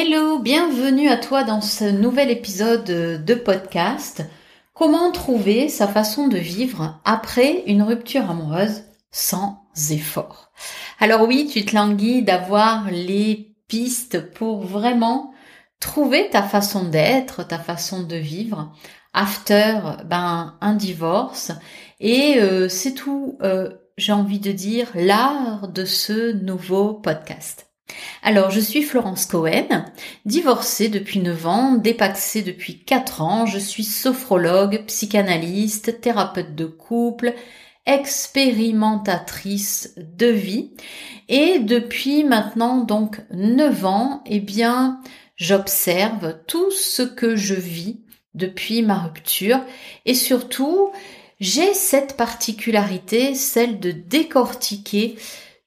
Hello, bienvenue à toi dans ce nouvel épisode de podcast. Comment trouver sa façon de vivre après une rupture amoureuse sans effort? Alors oui, tu te languis d'avoir les pistes pour vraiment trouver ta façon d'être, ta façon de vivre after ben un divorce et euh, c'est tout euh, j'ai envie de dire l'art de ce nouveau podcast. Alors, je suis Florence Cohen, divorcée depuis 9 ans, dépaxée depuis 4 ans, je suis sophrologue, psychanalyste, thérapeute de couple, expérimentatrice de vie. Et depuis maintenant donc 9 ans, eh bien, j'observe tout ce que je vis depuis ma rupture. Et surtout, j'ai cette particularité, celle de décortiquer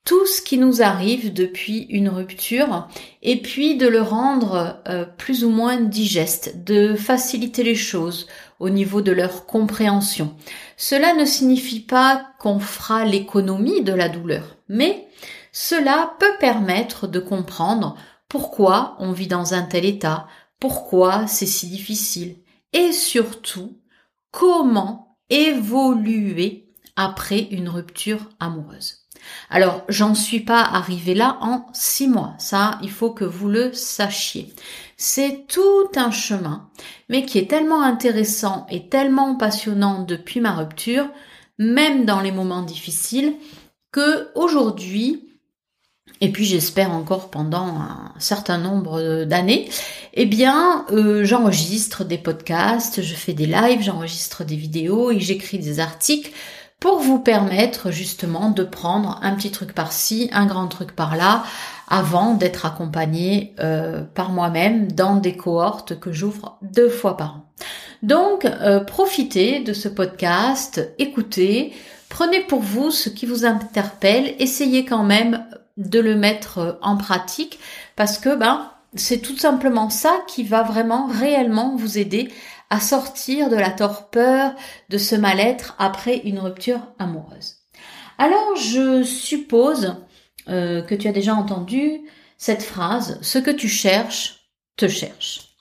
tout ce qui nous arrive depuis une rupture et puis de le rendre euh, plus ou moins digeste, de faciliter les choses au niveau de leur compréhension. Cela ne signifie pas qu'on fera l'économie de la douleur, mais cela peut permettre de comprendre pourquoi on vit dans un tel état, pourquoi c'est si difficile et surtout comment évoluer après une rupture amoureuse. Alors, j'en suis pas arrivée là en six mois. Ça, il faut que vous le sachiez. C'est tout un chemin, mais qui est tellement intéressant et tellement passionnant depuis ma rupture, même dans les moments difficiles, que aujourd'hui, et puis j'espère encore pendant un certain nombre d'années, eh bien, euh, j'enregistre des podcasts, je fais des lives, j'enregistre des vidéos et j'écris des articles pour vous permettre justement de prendre un petit truc par-ci, un grand truc par-là, avant d'être accompagné euh, par moi-même dans des cohortes que j'ouvre deux fois par an. Donc, euh, profitez de ce podcast, écoutez, prenez pour vous ce qui vous interpelle, essayez quand même de le mettre en pratique parce que ben c'est tout simplement ça qui va vraiment réellement vous aider à sortir de la torpeur, de ce mal-être après une rupture amoureuse. Alors je suppose euh, que tu as déjà entendu cette phrase ce que tu cherches te cherche.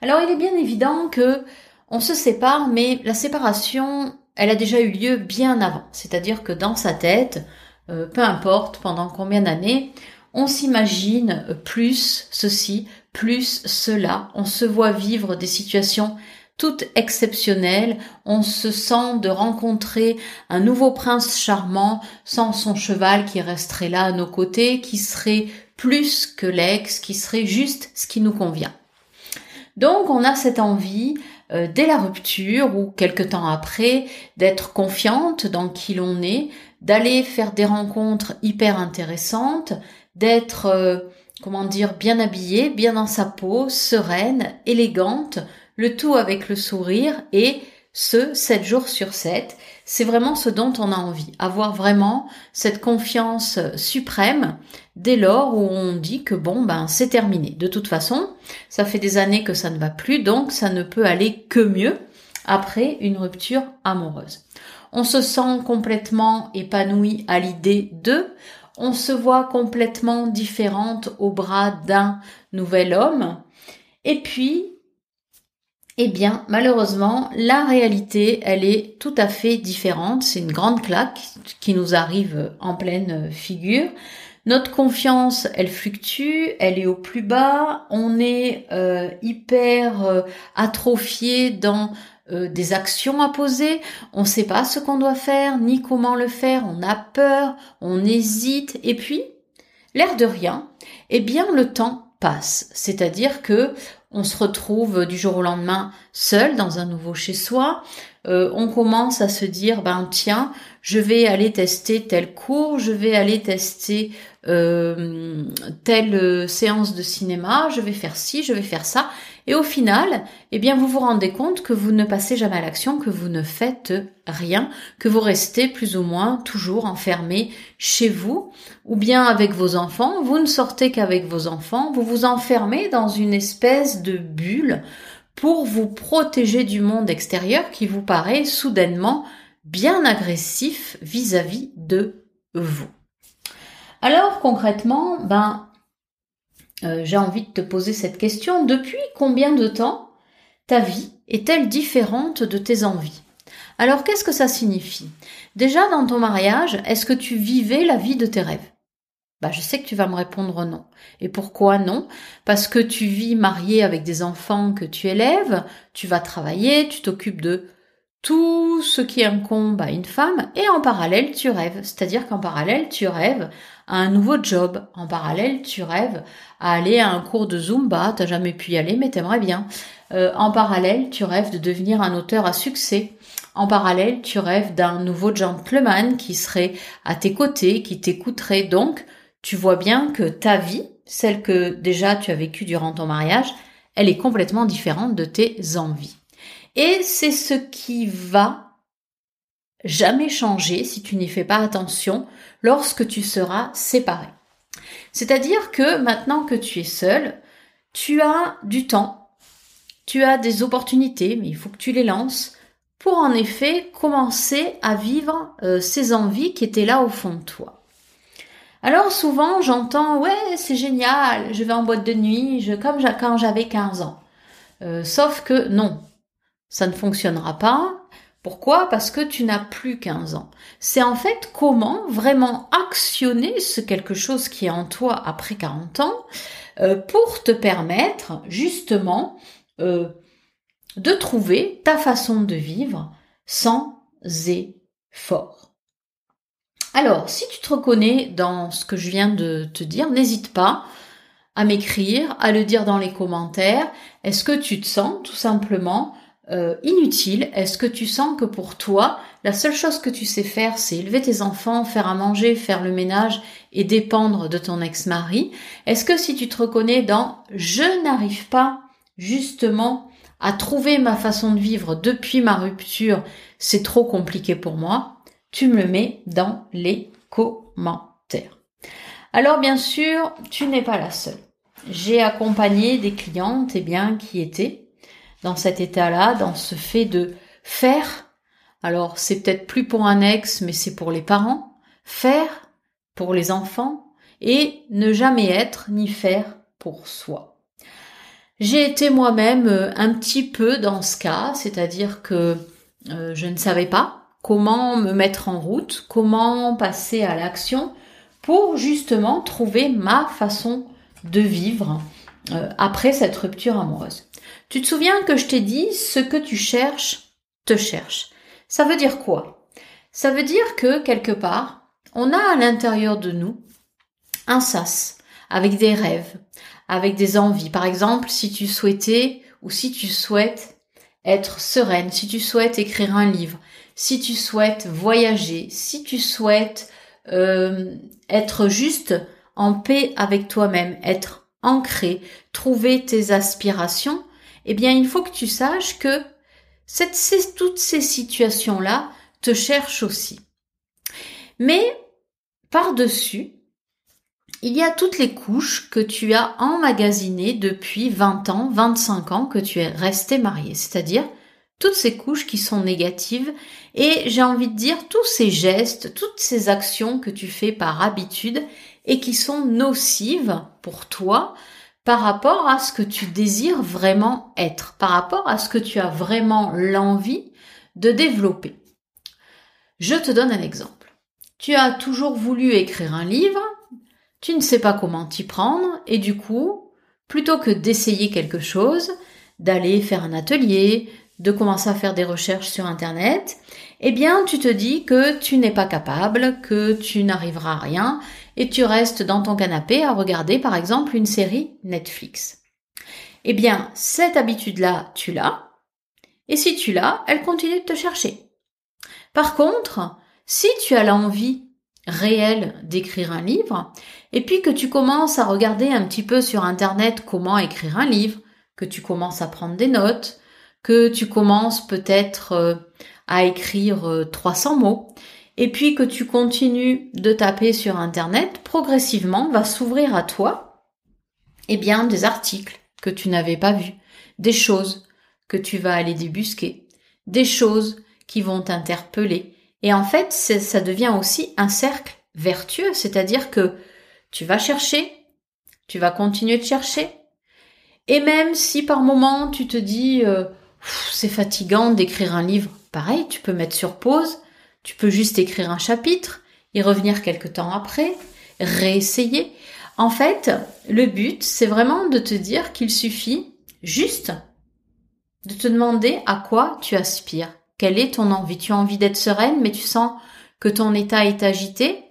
Alors il est bien évident que on se sépare, mais la séparation, elle a déjà eu lieu bien avant. C'est-à-dire que dans sa tête, euh, peu importe pendant combien d'années, on s'imagine plus ceci, plus cela. On se voit vivre des situations toute exceptionnelle. On se sent de rencontrer un nouveau prince charmant sans son cheval qui resterait là à nos côtés, qui serait plus que l'ex, qui serait juste ce qui nous convient. Donc on a cette envie euh, dès la rupture ou quelque temps après d'être confiante dans qui l'on est, d'aller faire des rencontres hyper intéressantes, d'être euh, comment dire bien habillée, bien dans sa peau, sereine, élégante, le tout avec le sourire et ce 7 jours sur 7. C'est vraiment ce dont on a envie, avoir vraiment cette confiance suprême dès lors où on dit que bon ben c'est terminé. De toute façon, ça fait des années que ça ne va plus, donc ça ne peut aller que mieux après une rupture amoureuse. On se sent complètement épanoui à l'idée de, on se voit complètement différente au bras d'un nouvel homme, et puis eh bien, malheureusement, la réalité, elle est tout à fait différente. C'est une grande claque qui nous arrive en pleine figure. Notre confiance, elle fluctue, elle est au plus bas, on est euh, hyper euh, atrophié dans euh, des actions à poser, on ne sait pas ce qu'on doit faire, ni comment le faire, on a peur, on hésite, et puis, l'air de rien, eh bien le temps passe. C'est-à-dire que on se retrouve du jour au lendemain seul dans un nouveau chez soi. Euh, on commence à se dire ben tiens, je vais aller tester tel cours, je vais aller tester euh, telle euh, séance de cinéma, je vais faire ci, je vais faire ça. Et au final, eh bien, vous vous rendez compte que vous ne passez jamais à l'action, que vous ne faites rien, que vous restez plus ou moins toujours enfermé chez vous, ou bien avec vos enfants. Vous ne sortez qu'avec vos enfants. Vous vous enfermez dans une espèce de bulle pour vous protéger du monde extérieur qui vous paraît soudainement bien agressif vis-à-vis de vous. Alors concrètement, ben euh, j'ai envie de te poser cette question. Depuis combien de temps ta vie est-elle différente de tes envies? Alors qu'est-ce que ça signifie? Déjà dans ton mariage, est-ce que tu vivais la vie de tes rêves? Bah, je sais que tu vas me répondre non. Et pourquoi non? Parce que tu vis marié avec des enfants que tu élèves, tu vas travailler, tu t'occupes de tout ce qui incombe à une femme, et en parallèle tu rêves. C'est-à-dire qu'en parallèle tu rêves à un nouveau job. En parallèle tu rêves à aller à un cours de Zumba. T'as jamais pu y aller, mais t'aimerais bien. Euh, en parallèle tu rêves de devenir un auteur à succès. En parallèle, tu rêves d'un nouveau gentleman qui serait à tes côtés, qui t'écouterait. Donc, tu vois bien que ta vie, celle que déjà tu as vécue durant ton mariage, elle est complètement différente de tes envies. Et c'est ce qui va jamais changer si tu n'y fais pas attention lorsque tu seras séparé. C'est-à-dire que maintenant que tu es seul, tu as du temps, tu as des opportunités, mais il faut que tu les lances pour en effet commencer à vivre euh, ces envies qui étaient là au fond de toi. Alors souvent j'entends ouais c'est génial, je vais en boîte de nuit, je, comme quand j'avais 15 ans. Euh, sauf que non, ça ne fonctionnera pas. Pourquoi? Parce que tu n'as plus 15 ans. C'est en fait comment vraiment actionner ce quelque chose qui est en toi après 40 ans euh, pour te permettre justement euh, de trouver ta façon de vivre sans effort. Alors, si tu te reconnais dans ce que je viens de te dire, n'hésite pas à m'écrire, à le dire dans les commentaires. Est-ce que tu te sens tout simplement euh, inutile Est-ce que tu sens que pour toi, la seule chose que tu sais faire, c'est élever tes enfants, faire à manger, faire le ménage et dépendre de ton ex-mari? Est-ce que si tu te reconnais dans je n'arrive pas justement à trouver ma façon de vivre depuis ma rupture, c'est trop compliqué pour moi, tu me le mets dans les commentaires. Alors bien sûr, tu n'es pas la seule. J'ai accompagné des clientes et eh bien, qui étaient dans cet état-là, dans ce fait de faire. Alors c'est peut-être plus pour un ex, mais c'est pour les parents. Faire pour les enfants et ne jamais être ni faire pour soi. J'ai été moi-même euh, un petit peu dans ce cas, c'est-à-dire que euh, je ne savais pas comment me mettre en route, comment passer à l'action pour justement trouver ma façon de vivre euh, après cette rupture amoureuse. Tu te souviens que je t'ai dit ce que tu cherches te cherche. Ça veut dire quoi? Ça veut dire que quelque part, on a à l'intérieur de nous un sas avec des rêves, avec des envies. Par exemple, si tu souhaitais ou si tu souhaites être sereine, si tu souhaites écrire un livre, si tu souhaites voyager, si tu souhaites euh, être juste en paix avec toi-même, être ancré, trouver tes aspirations, eh bien il faut que tu saches que toutes ces situations-là te cherchent aussi. Mais par-dessus, il y a toutes les couches que tu as emmagasinées depuis 20 ans, 25 ans que tu es resté marié, c'est-à-dire toutes ces couches qui sont négatives et j'ai envie de dire tous ces gestes, toutes ces actions que tu fais par habitude et qui sont nocives pour toi par rapport à ce que tu désires vraiment être, par rapport à ce que tu as vraiment l'envie de développer. Je te donne un exemple. Tu as toujours voulu écrire un livre, tu ne sais pas comment t'y prendre et du coup, plutôt que d'essayer quelque chose, d'aller faire un atelier, de commencer à faire des recherches sur Internet, eh bien tu te dis que tu n'es pas capable, que tu n'arriveras à rien, et tu restes dans ton canapé à regarder par exemple une série Netflix. Eh bien, cette habitude-là, tu l'as, et si tu l'as, elle continue de te chercher. Par contre, si tu as l'envie réelle d'écrire un livre, et puis que tu commences à regarder un petit peu sur Internet comment écrire un livre, que tu commences à prendre des notes, que tu commences peut-être euh, à écrire 300 euh, mots, et puis que tu continues de taper sur Internet, progressivement va s'ouvrir à toi, eh bien, des articles que tu n'avais pas vus, des choses que tu vas aller débusquer, des choses qui vont t'interpeller. Et en fait, ça devient aussi un cercle vertueux, c'est-à-dire que tu vas chercher, Tu vas continuer de chercher. Et même si par moment tu te dis euh, c'est fatigant d'écrire un livre, pareil, tu peux mettre sur pause, tu peux juste écrire un chapitre, y revenir quelque temps après, réessayer. En fait, le but, c'est vraiment de te dire qu'il suffit juste de te demander à quoi tu aspires. Quelle est ton envie? Tu as envie d'être sereine, mais tu sens que ton état est agité?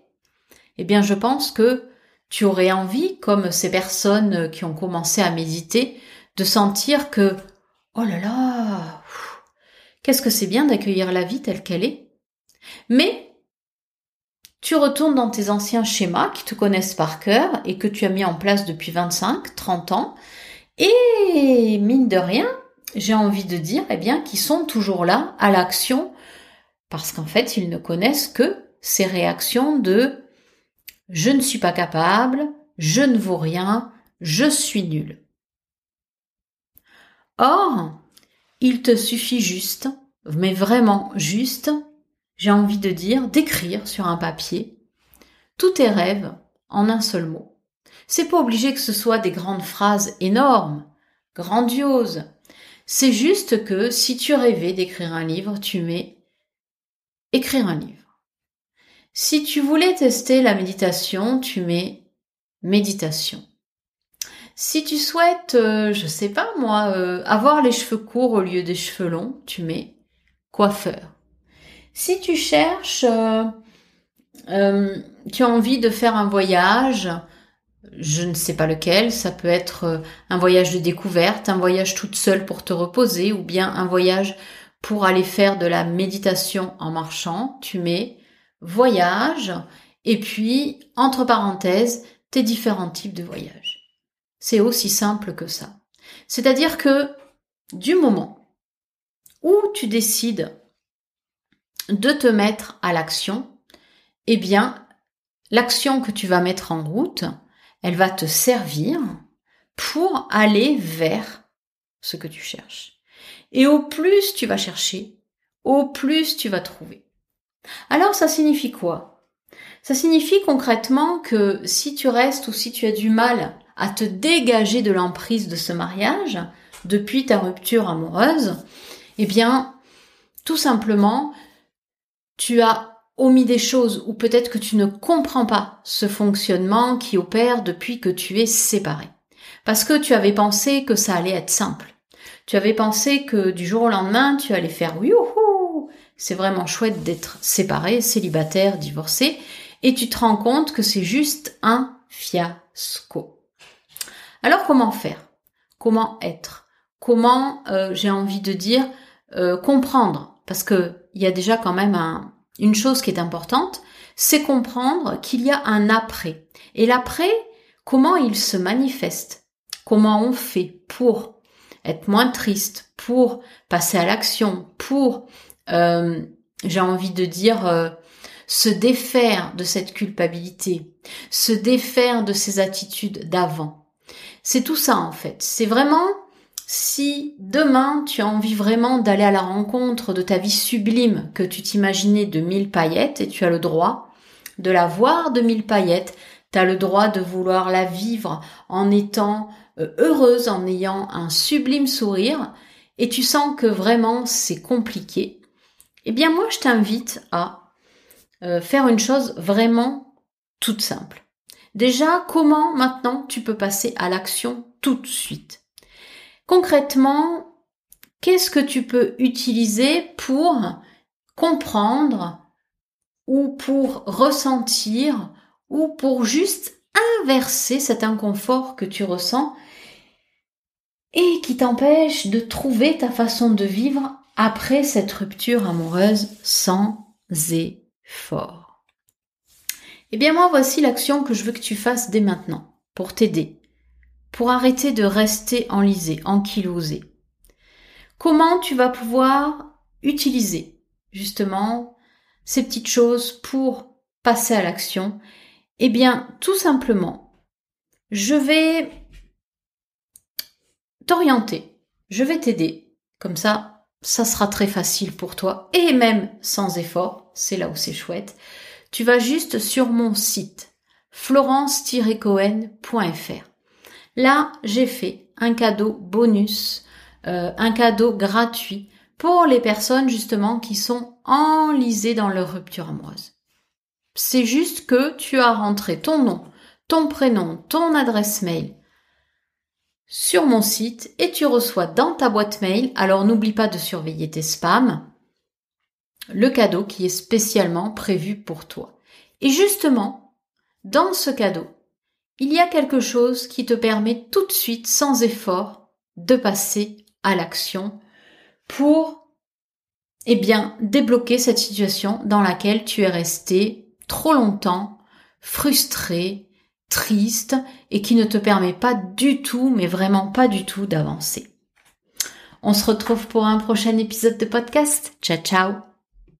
Eh bien, je pense que tu aurais envie, comme ces personnes qui ont commencé à méditer, de sentir que, oh là là, qu'est-ce que c'est bien d'accueillir la vie telle qu'elle est? Mais tu retournes dans tes anciens schémas qui te connaissent par cœur et que tu as mis en place depuis 25, 30 ans. Et mine de rien, j'ai envie de dire, eh bien, qu'ils sont toujours là à l'action parce qu'en fait, ils ne connaissent que ces réactions de je ne suis pas capable, je ne vaux rien, je suis nul. Or, il te suffit juste, mais vraiment juste, j'ai envie de dire, d'écrire sur un papier tous tes rêves en un seul mot. C'est pas obligé que ce soit des grandes phrases énormes, grandioses. C'est juste que si tu rêvais d'écrire un livre, tu mets écrire un livre. Si tu voulais tester la méditation, tu mets méditation. Si tu souhaites, euh, je sais pas moi, euh, avoir les cheveux courts au lieu des cheveux longs, tu mets coiffeur. Si tu cherches, euh, tu as envie de faire un voyage, je ne sais pas lequel, ça peut être un voyage de découverte, un voyage toute seule pour te reposer, ou bien un voyage pour aller faire de la méditation en marchant, tu mets voyage et puis entre parenthèses tes différents types de voyages. C'est aussi simple que ça. C'est-à-dire que du moment où tu décides de te mettre à l'action, eh bien, l'action que tu vas mettre en route, elle va te servir pour aller vers ce que tu cherches. Et au plus tu vas chercher, au plus tu vas trouver. Alors ça signifie quoi? Ça signifie concrètement que si tu restes ou si tu as du mal à te dégager de l'emprise de ce mariage depuis ta rupture amoureuse, eh bien, tout simplement, tu as omis des choses ou peut-être que tu ne comprends pas ce fonctionnement qui opère depuis que tu es séparé. Parce que tu avais pensé que ça allait être simple. Tu avais pensé que du jour au lendemain, tu allais faire youhou, c'est vraiment chouette d'être séparé, célibataire, divorcé, et tu te rends compte que c'est juste un fiasco. Alors comment faire? Comment être? Comment, euh, j'ai envie de dire, euh, comprendre? Parce que il y a déjà quand même un, une chose qui est importante, c'est comprendre qu'il y a un après. Et l'après, comment il se manifeste? Comment on fait pour être moins triste, pour passer à l'action, pour, euh, j'ai envie de dire, euh, se défaire de cette culpabilité, se défaire de ces attitudes d'avant. C'est tout ça en fait. C'est vraiment si demain tu as envie vraiment d'aller à la rencontre de ta vie sublime que tu t'imaginais de mille paillettes et tu as le droit de la voir de mille paillettes, tu as le droit de vouloir la vivre en étant euh, heureuse en ayant un sublime sourire et tu sens que vraiment c'est compliqué, eh bien moi je t'invite à euh, faire une chose vraiment toute simple. Déjà, comment maintenant tu peux passer à l'action tout de suite? Concrètement, qu'est-ce que tu peux utiliser pour comprendre ou pour ressentir ou pour juste inverser cet inconfort que tu ressens et qui t'empêche de trouver ta façon de vivre après cette rupture amoureuse sans effort? Eh bien moi voici l'action que je veux que tu fasses dès maintenant pour t'aider, pour arrêter de rester enlisé, ankylosé. Comment tu vas pouvoir utiliser justement ces petites choses pour passer à l'action? Eh bien tout simplement, je vais t'orienter. Je vais t'aider. Comme ça, ça sera très facile pour toi et même sans effort. C'est là où c'est chouette. Tu vas juste sur mon site florence-cohen.fr. Là, j'ai fait un cadeau bonus, euh, un cadeau gratuit pour les personnes justement qui sont enlisées dans leur rupture amoureuse. C'est juste que tu as rentré ton nom, ton prénom, ton adresse mail sur mon site et tu reçois dans ta boîte mail, alors n'oublie pas de surveiller tes spams, le cadeau qui est spécialement prévu pour toi. Et justement, dans ce cadeau, il y a quelque chose qui te permet tout de suite, sans effort, de passer à l'action pour, eh bien, débloquer cette situation dans laquelle tu es resté trop longtemps, frustré, triste et qui ne te permet pas du tout, mais vraiment pas du tout d'avancer. On se retrouve pour un prochain épisode de podcast. Ciao ciao